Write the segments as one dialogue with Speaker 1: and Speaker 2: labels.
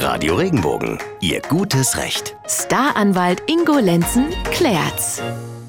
Speaker 1: Radio Regenbogen, Ihr gutes Recht.
Speaker 2: Staranwalt Ingo Lenzen klärt's.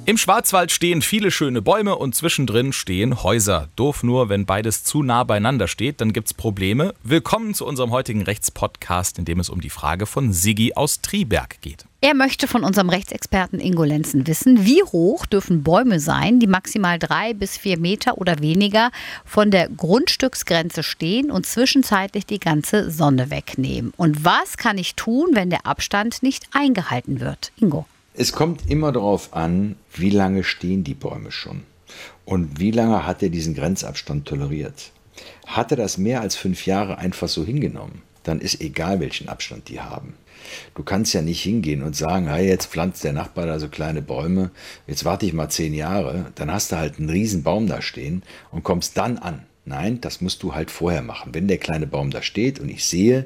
Speaker 3: Im Schwarzwald stehen viele schöne Bäume und zwischendrin stehen Häuser. Doof nur, wenn beides zu nah beieinander steht, dann gibt's Probleme. Willkommen zu unserem heutigen Rechtspodcast, in dem es um die Frage von Siggi aus Triberg geht.
Speaker 4: Er möchte von unserem Rechtsexperten Ingo Lenzen wissen, wie hoch dürfen Bäume sein, die maximal drei bis vier Meter oder weniger von der Grundstücksgrenze stehen und zwischenzeitlich die ganze Sonne wegnehmen. Und was kann ich tun, wenn der Abstand nicht eingehalten wird? Ingo.
Speaker 5: Es kommt immer darauf an, wie lange stehen die Bäume schon und wie lange hat er diesen Grenzabstand toleriert. Hat er das mehr als fünf Jahre einfach so hingenommen, dann ist egal, welchen Abstand die haben. Du kannst ja nicht hingehen und sagen, hey, jetzt pflanzt der Nachbar da so kleine Bäume, jetzt warte ich mal zehn Jahre, dann hast du halt einen riesen Baum da stehen und kommst dann an. Nein, das musst du halt vorher machen. Wenn der kleine Baum da steht und ich sehe,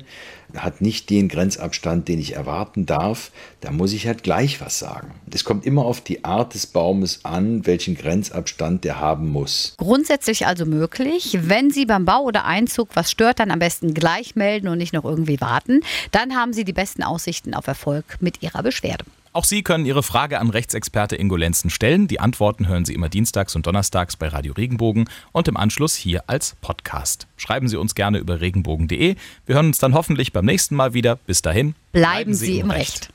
Speaker 5: hat nicht den Grenzabstand, den ich erwarten darf, dann muss ich halt gleich was sagen. Es kommt immer auf die Art des Baumes an, welchen Grenzabstand der haben muss.
Speaker 4: Grundsätzlich also möglich. Wenn Sie beim Bau oder Einzug was stört, dann am besten gleich melden und nicht noch irgendwie warten. Dann haben Sie die besten Aussichten auf Erfolg mit Ihrer Beschwerde.
Speaker 3: Auch Sie können Ihre Frage an Rechtsexperte Ingo Lenzen stellen. Die Antworten hören Sie immer dienstags und donnerstags bei Radio Regenbogen und im Anschluss hier als Podcast. Schreiben Sie uns gerne über regenbogen.de. Wir hören uns dann hoffentlich beim nächsten Mal wieder. Bis dahin.
Speaker 4: Bleiben, Sie im Recht.